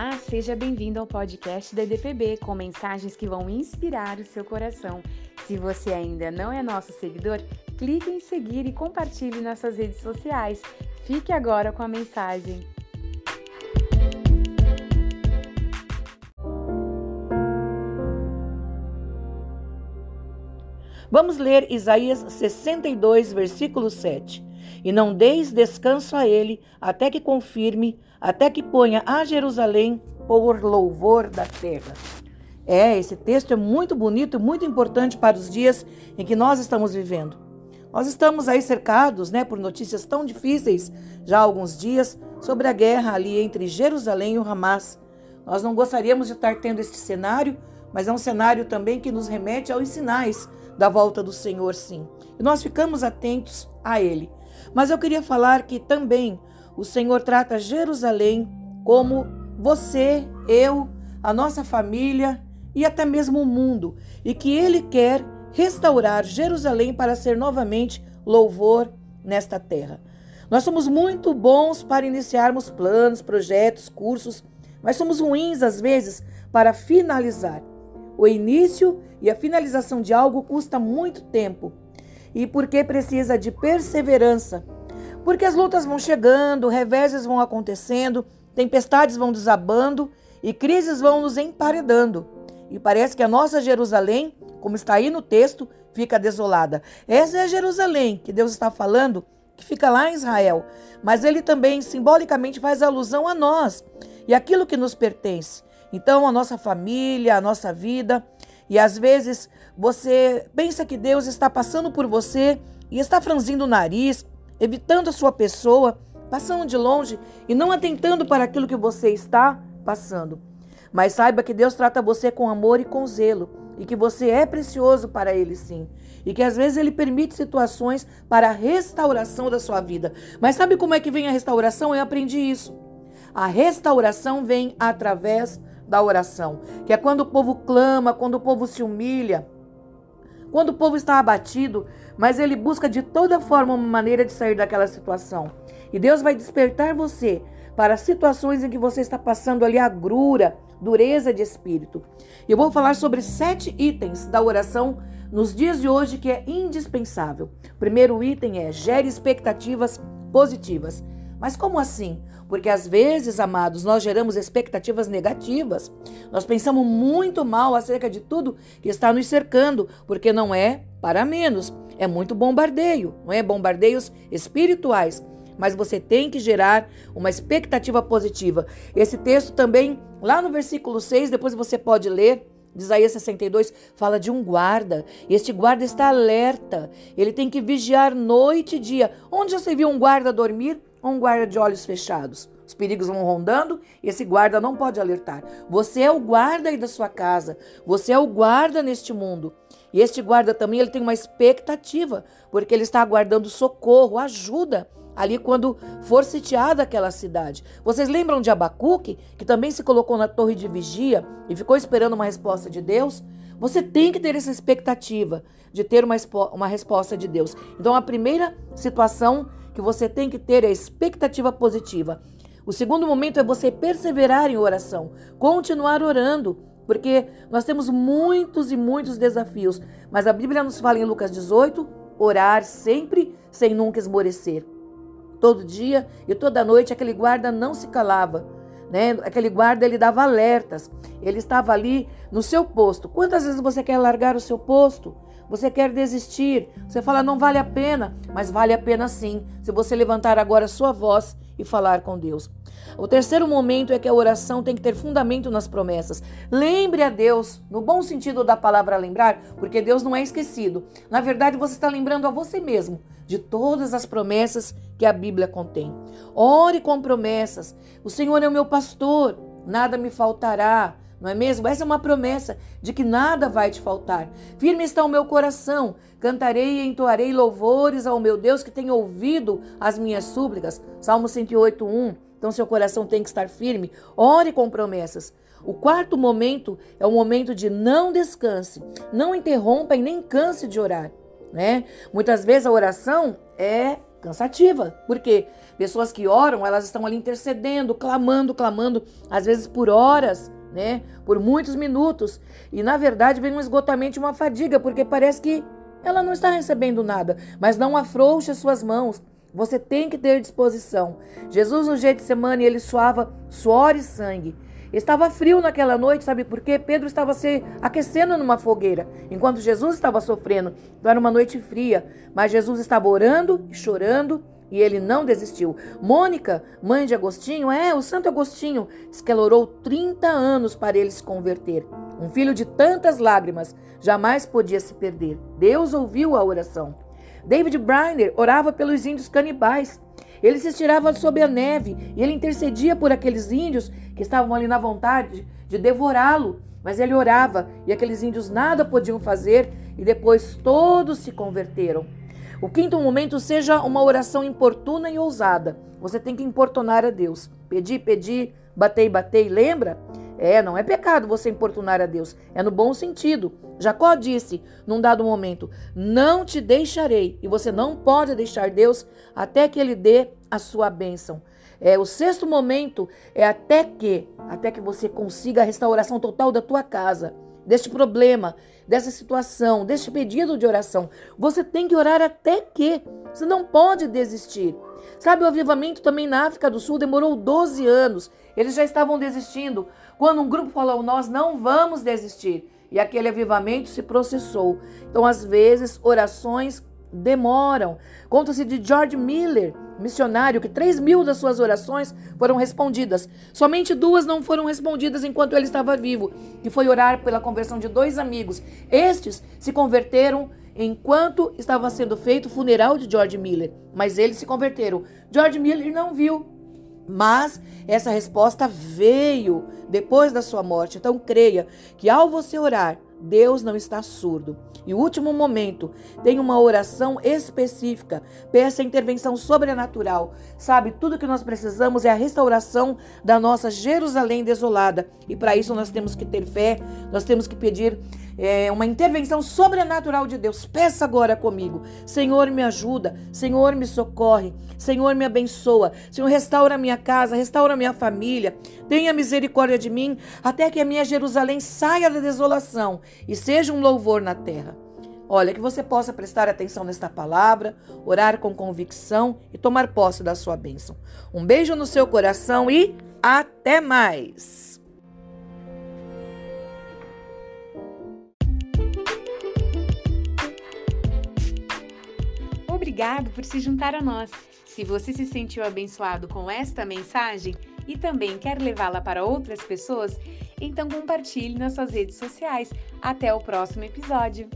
Olá, seja bem-vindo ao podcast da EDPB com mensagens que vão inspirar o seu coração. Se você ainda não é nosso seguidor, clique em seguir e compartilhe nossas redes sociais. Fique agora com a mensagem. Vamos ler Isaías 62, versículo 7. E não deis descanso a ele, até que confirme, até que ponha a Jerusalém por louvor da terra. É, esse texto é muito bonito e muito importante para os dias em que nós estamos vivendo. Nós estamos aí cercados, né, por notícias tão difíceis já há alguns dias sobre a guerra ali entre Jerusalém e o Hamas. Nós não gostaríamos de estar tendo este cenário, mas é um cenário também que nos remete aos sinais da volta do Senhor, sim. E nós ficamos atentos a ele. Mas eu queria falar que também o Senhor trata Jerusalém como você, eu, a nossa família e até mesmo o mundo, e que ele quer restaurar Jerusalém para ser novamente louvor nesta terra. Nós somos muito bons para iniciarmos planos, projetos, cursos, mas somos ruins às vezes para finalizar. O início e a finalização de algo custa muito tempo. E porque precisa de perseverança. Porque as lutas vão chegando, reveses vão acontecendo, tempestades vão desabando e crises vão nos emparedando. E parece que a nossa Jerusalém, como está aí no texto, fica desolada. Essa é a Jerusalém que Deus está falando, que fica lá em Israel. Mas ele também simbolicamente faz alusão a nós e aquilo que nos pertence. Então, a nossa família, a nossa vida. E às vezes você pensa que Deus está passando por você e está franzindo o nariz, evitando a sua pessoa, passando de longe e não atentando para aquilo que você está passando. Mas saiba que Deus trata você com amor e com zelo e que você é precioso para Ele sim. E que às vezes Ele permite situações para a restauração da sua vida. Mas sabe como é que vem a restauração? Eu aprendi isso. A restauração vem através da oração, que é quando o povo clama, quando o povo se humilha, quando o povo está abatido, mas ele busca de toda forma uma maneira de sair daquela situação. E Deus vai despertar você para situações em que você está passando ali agrura, dureza de espírito. Eu vou falar sobre sete itens da oração nos dias de hoje que é indispensável. O primeiro item é gere expectativas positivas. Mas como assim? Porque às vezes, amados, nós geramos expectativas negativas. Nós pensamos muito mal acerca de tudo que está nos cercando, porque não é para menos. É muito bombardeio, não é? Bombardeios espirituais. Mas você tem que gerar uma expectativa positiva. Esse texto também, lá no versículo 6, depois você pode ler. De Isaías 62 fala de um guarda. Este guarda está alerta. Ele tem que vigiar noite e dia. Onde você viu um guarda dormir? Ou um guarda de olhos fechados? Os perigos vão rondando e esse guarda não pode alertar. Você é o guarda aí da sua casa. Você é o guarda neste mundo. E este guarda também ele tem uma expectativa, porque ele está aguardando socorro, ajuda ali quando for sitiada aquela cidade. Vocês lembram de Abacuque, que também se colocou na torre de vigia e ficou esperando uma resposta de Deus? Você tem que ter essa expectativa de ter uma, uma resposta de Deus. Então, a primeira situação que você tem que ter é expectativa positiva. O segundo momento é você perseverar em oração, continuar orando, porque nós temos muitos e muitos desafios, mas a Bíblia nos fala em Lucas 18: orar sempre sem nunca esmorecer. Todo dia e toda noite aquele guarda não se calava, né? Aquele guarda ele dava alertas. Ele estava ali no seu posto. Quantas vezes você quer largar o seu posto? Você quer desistir? Você fala não vale a pena, mas vale a pena sim, se você levantar agora a sua voz e falar com Deus. O terceiro momento é que a oração tem que ter fundamento nas promessas. Lembre a Deus, no bom sentido da palavra lembrar, porque Deus não é esquecido. Na verdade, você está lembrando a você mesmo de todas as promessas que a Bíblia contém. Ore com promessas. O Senhor é o meu pastor, nada me faltará. Não é mesmo? Essa é uma promessa de que nada vai te faltar. Firme está o meu coração. Cantarei e entoarei louvores ao meu Deus que tem ouvido as minhas súplicas. Salmo 108, 1. Então, seu coração tem que estar firme. Ore com promessas. O quarto momento é o momento de não descanse, não interrompa e nem canse de orar. Né? Muitas vezes a oração é cansativa. Porque pessoas que oram, elas estão ali intercedendo, clamando, clamando, às vezes por horas, né? Por muitos minutos. E na verdade vem um esgotamento e uma fadiga, porque parece que ela não está recebendo nada. Mas não afrouxe as suas mãos. Você tem que ter disposição. Jesus no Getsemane, ele suava suor e sangue. Estava frio naquela noite, sabe por quê? Pedro estava se aquecendo numa fogueira, enquanto Jesus estava sofrendo. Então era uma noite fria, mas Jesus estava orando e chorando e ele não desistiu. Mônica, mãe de Agostinho, é, o Santo Agostinho, diz que ela orou 30 anos para ele se converter. Um filho de tantas lágrimas jamais podia se perder. Deus ouviu a oração. David Briner orava pelos índios canibais. Ele se estirava sob a neve e ele intercedia por aqueles índios que estavam ali na vontade de devorá-lo. Mas ele orava e aqueles índios nada podiam fazer e depois todos se converteram. O quinto momento seja uma oração importuna e ousada. Você tem que importunar a Deus. Pedir, pedir, batei, batei, lembra? É, não é pecado você importunar a Deus, é no bom sentido. Jacó disse, num dado momento: Não te deixarei, e você não pode deixar Deus até que ele dê a sua bênção. É, o sexto momento é até que, até que você consiga a restauração total da tua casa, deste problema, dessa situação, deste pedido de oração. Você tem que orar até que. Você não pode desistir. Sabe, o avivamento também na África do Sul demorou 12 anos. Eles já estavam desistindo. Quando um grupo falou, nós não vamos desistir. E aquele avivamento se processou. Então, às vezes, orações demoram. Conta-se de George Miller, missionário, que 3 mil das suas orações foram respondidas. Somente duas não foram respondidas enquanto ele estava vivo, que foi orar pela conversão de dois amigos. Estes se converteram enquanto estava sendo feito o funeral de George Miller, mas eles se converteram. George Miller não viu mas essa resposta veio depois da sua morte. Então creia que ao você orar, Deus não está surdo. E o último momento, tem uma oração específica. Peça intervenção sobrenatural. Sabe, tudo que nós precisamos é a restauração da nossa Jerusalém desolada. E para isso nós temos que ter fé, nós temos que pedir é, uma intervenção sobrenatural de Deus. Peça agora comigo. Senhor, me ajuda. Senhor, me socorre. Senhor, me abençoa. Senhor, restaura minha casa, restaura minha família. Tenha misericórdia de mim, até que a minha Jerusalém saia da desolação e seja um louvor na terra. Olha, que você possa prestar atenção nesta palavra, orar com convicção e tomar posse da sua bênção. Um beijo no seu coração e até mais! Obrigado por se juntar a nós. Se você se sentiu abençoado com esta mensagem e também quer levá-la para outras pessoas, então compartilhe nas suas redes sociais. Até o próximo episódio.